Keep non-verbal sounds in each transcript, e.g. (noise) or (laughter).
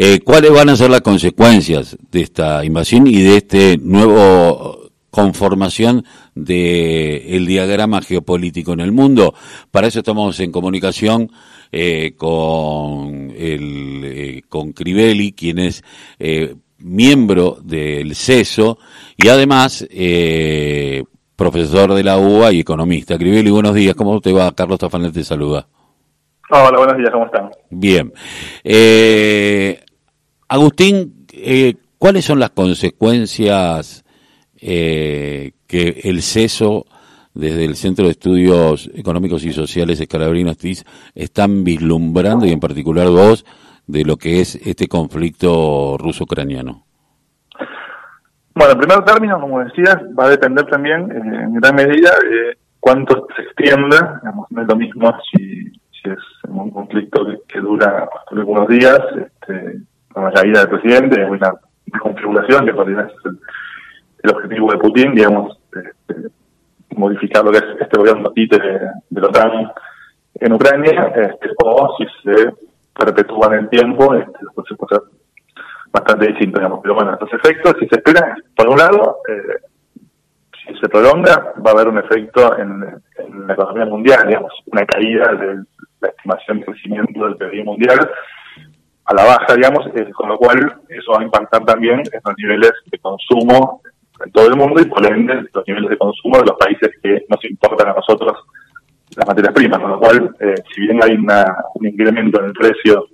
Eh, ¿Cuáles van a ser las consecuencias de esta invasión y de este nuevo conformación del el diagrama geopolítico en el mundo? Para eso estamos en comunicación eh, con, el, eh, con Crivelli, quien es miembro del CESO y además profesor de la UBA y economista. Crivelli, buenos días, ¿cómo te va? Carlos Tafanel te saluda. Hola, buenos días, ¿cómo están? Bien. Eh, Agustín, eh, ¿cuáles son las consecuencias eh, que el CESO desde el Centro de Estudios Económicos y Sociales Escalabrino Astiz están vislumbrando y en particular vos de lo que es este conflicto ruso-ucraniano? Bueno, en primer término, como decías, va a depender también eh, en gran medida de cuánto se extienda. Digamos, no es lo mismo si, si es un conflicto que, que dura algunos días, este, la caída del presidente, es una configuración que ser el, objetivo de Putin, digamos, este, modificar lo que es este gobierno títere de, la OTAN en Ucrania, este, o si se perpetúa en el tiempo, este, después se puede bastante distinto, digamos. Pero bueno, estos efectos, si se espera, por un lado, eh, si se prolonga, va a haber un efecto en, en, la economía mundial, digamos, una caída de la estimación de crecimiento del PIB mundial a la baja, digamos, eh, con lo cual eso va a impactar también en los niveles de consumo en todo el mundo y por ende los niveles de consumo de los países que nos importan a nosotros las materias primas, con lo cual, eh, si bien hay una, un incremento en el precio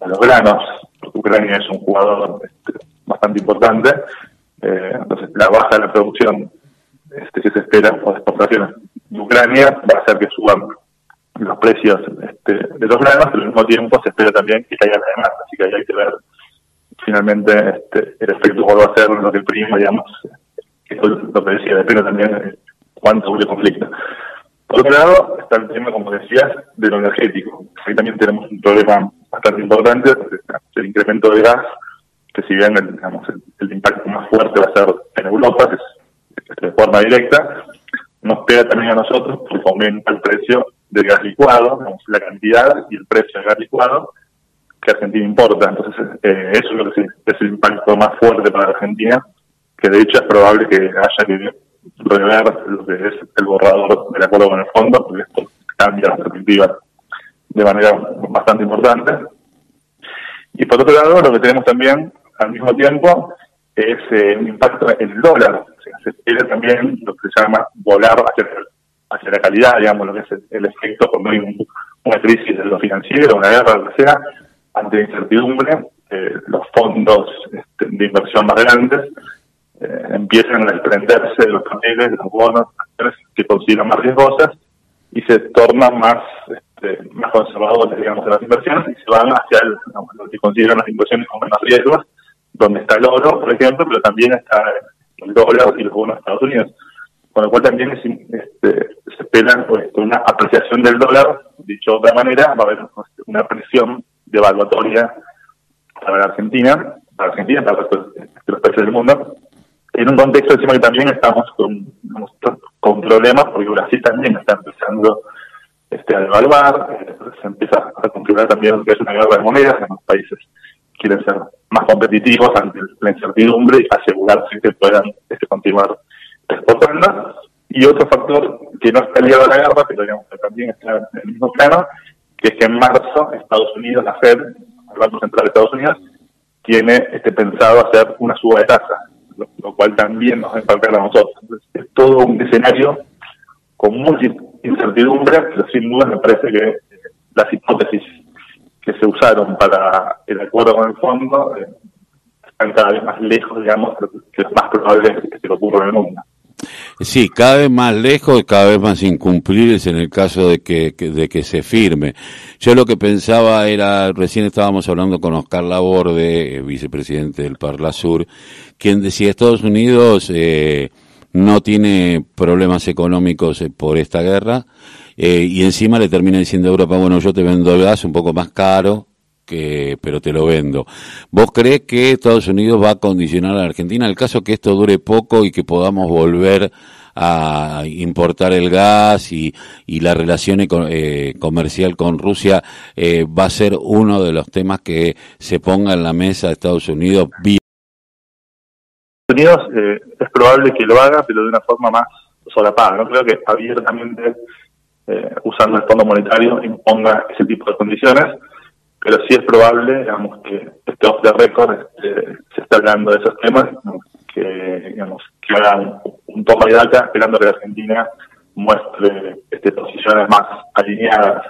de los granos, porque Ucrania es un jugador este, bastante importante, eh, entonces la baja de la producción este, que se espera por exportaciones de Ucrania va a hacer que suban los precios este, de los granos, pero al mismo tiempo se espera también que caiga la demanda, así que ahí hay que ver finalmente este, el efecto cuál va a ser lo que prima, digamos, eso es lo que decía, depende también cuánto dure el conflicto. Por otro lado, está el tema, como decías, de lo energético. Ahí también tenemos un problema bastante importante, el incremento de gas, que si bien el, digamos, el, el impacto más fuerte va a ser en Europa, que es, de forma directa, nos pega también a nosotros porque aumenta el precio del gas licuado, la cantidad y el precio del gas licuado que Argentina importa. Entonces, eh, eso es lo que es el impacto más fuerte para Argentina, que de hecho es probable que haya que rever lo que es el borrador del acuerdo con el fondo, porque esto cambia la perspectiva de manera bastante importante. Y por otro lado, lo que tenemos también al mismo tiempo es eh, un impacto en el dólar. O sea, se espera también lo que se llama volar hacia, hacia la calidad, digamos, lo que es el, efecto cuando hay un, una crisis de lo financiero, una guerra, lo que sea, ante la incertidumbre, eh, los fondos este, de inversión más grandes eh, empiezan a desprenderse de los papeles, los bonos, que consideran más riesgosas y se tornan más este, más conservadores, digamos, de las inversiones y se van hacia el, lo que consideran las inversiones con menos riesgos, donde está el oro, por ejemplo, pero también está el dólar y los bonos de Estados Unidos. Con lo cual también es, este, se espera pues, una apreciación del dólar, dicho de otra manera, va a haber una presión devaluatoria para la Argentina, para Argentina, para los, países del mundo, en un contexto encima que también estamos con, problemas, porque Brasil también está empezando este, a devaluar, se empieza a configurar también que es una guerra de monedas, en los países quieren ser más competitivos ante la incertidumbre y asegurarse que puedan este, continuar exportando. Y otro factor que no está ligado a la guerra, pero digamos, que también está en el mismo plano, que es que en marzo Estados Unidos, la Fed, el Banco Central de Estados Unidos, tiene este, pensado hacer una suba de tasa, lo, lo cual también nos va a impactar a nosotros. Entonces, es todo un escenario con mucha incertidumbre, pero sin duda me parece que las hipótesis que se usaron para el acuerdo con el fondo eh, están cada vez más lejos, digamos, que es más probable que se lo ocurra en el mundo. Sí, cada vez más lejos y cada vez más incumplibles en el caso de que, de que se firme. Yo lo que pensaba era, recién estábamos hablando con Oscar Laborde, vicepresidente del Parla Sur, quien decía Estados Unidos eh, no tiene problemas económicos eh, por esta guerra eh, y encima le termina diciendo a Europa, bueno, yo te vendo el gas un poco más caro, que, pero te lo vendo. ¿Vos crees que Estados Unidos va a condicionar a la Argentina? En el caso que esto dure poco y que podamos volver a importar el gas y, y la relación eh, comercial con Rusia eh, va a ser uno de los temas que se ponga en la mesa de Estados Unidos. Estados Unidos eh, es probable que lo haga, pero de una forma más solapada. No creo que abiertamente, eh, usando el Fondo Monetario, imponga ese tipo de condiciones, pero sí es probable, digamos, que este off the record este, se está hablando de esos temas, que, digamos, que hagan un toma de daca esperando que la Argentina muestre este, posiciones más alineadas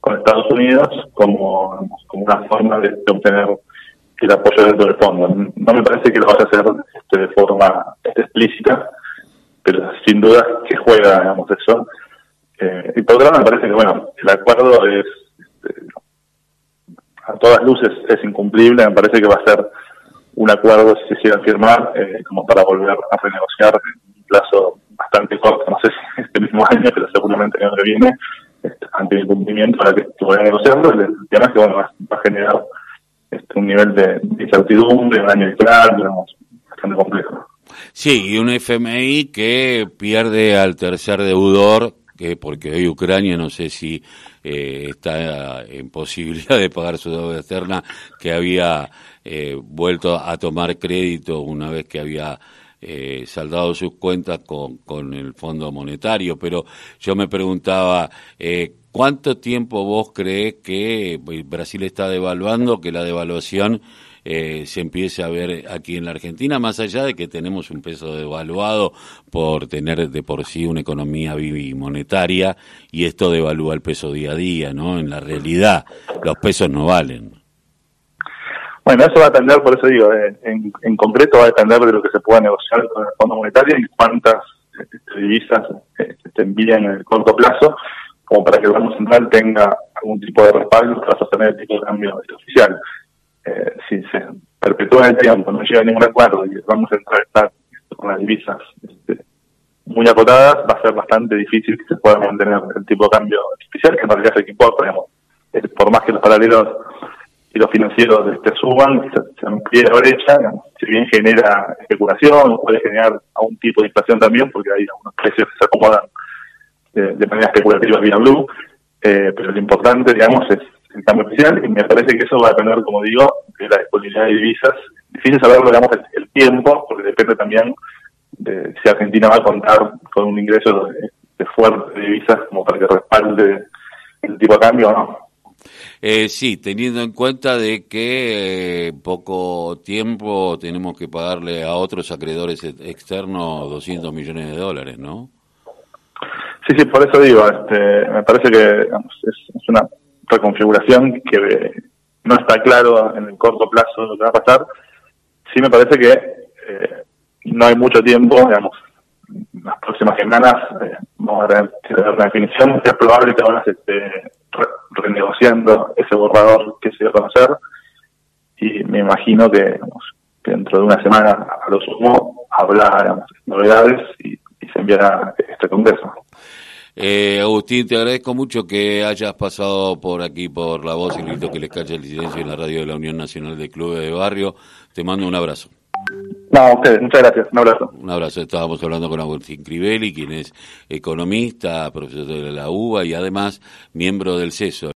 con Estados Unidos como, como una forma de, obtener el apoyo dentro del fondo. No me parece que lo vaya a hacer este, de forma explícita, pero sin duda que juega, digamos, eso. Eh, y por otro lado, me parece que, bueno, el acuerdo es, este, a todas luces, es incumplible. Me parece que va a ser un acuerdo, si se llega a firmar, eh, como para volver a renegociar en un plazo bastante corto, no sé si (laughs) este mismo año, pero seguramente el año que viene, este, ante el incumplimiento para que se vaya negociando. El tema es que, bueno, va, a generar este, un nivel de, incertidumbre, un año electoral, digamos, bastante complejo. Sí, y un FMI que pierde al tercer deudor, que porque hoy Ucrania no sé si eh, está en posibilidad de pagar su deuda externa, que había eh, vuelto a tomar crédito una vez que había eh, saldado sus cuentas con, con el Fondo Monetario. Pero yo me preguntaba, eh, ¿cuánto tiempo vos crees que Brasil está devaluando, que la devaluación eh, se empiece a ver aquí en la Argentina, más allá de que tenemos un peso devaluado por tener de por sí una economía monetaria y esto devalúa el peso día a día, ¿no? En la realidad, los pesos no valen. Bueno, eso va a depender, por eso digo, en, concreto va a depender de lo que se pueda negociar con el Fondo Monetario y cuántas este, divisas eh, se envían en el corto plazo, como para que el Banco Central tenga algún tipo de respaldo para sostener el tipo de cambio oficial. Eh, si se perpetúa el tiempo, no llega ningún acuerdo y vamos a entrar con las divisas este, muy acotadas, va a ser bastante difícil que se pueda mantener el tipo de cambio oficial, que en realidad es el digamos. por más que los paralelos y los financieros este, suban, se, se amplíe la brecha, si bien genera especulación, puede generar algún tipo de inflación también, porque hay algunos precios que se acomodan de, manera especulativa vía blue, eh, pero lo importante, digamos, es el cambio oficial, y me parece que eso va a depender, como digo, de la disponibilidad de divisas. Difícil saberlo, digamos, el, tiempo, porque depende también de si Argentina va a contar con un ingreso de, fuerte de divisas como para que respalde el tipo de cambio o no. Eh, sí, teniendo en cuenta de que eh, poco tiempo tenemos que pagarle a otros acreedores externos 200 millones de dólares, ¿no? Sí, sí, por eso digo, este, me parece que es, una reconfiguración que no está claro en el corto plazo lo que va a pasar. Sí me parece que eh, no hay mucho tiempo, digamos, las próximas semanas eh, vamos a tener, una definición. Es probable que ahora se esté renegociando ese borrador que se dio a conocer y me imagino que, dentro de una semana a lo sumo habrá novedades y, se enviará este Congreso. Eh, Agustín, te agradezco mucho que hayas pasado por aquí, por la voz y grito que les cacha el silencio en la radio de la Unión Nacional de Clubes de Barrio. Te mando un abrazo. No, ustedes, muchas gracias. Un abrazo. Un abrazo. Estábamos hablando con Agustín Crivelli, quien es economista, profesor de la UBA y además miembro del CESO.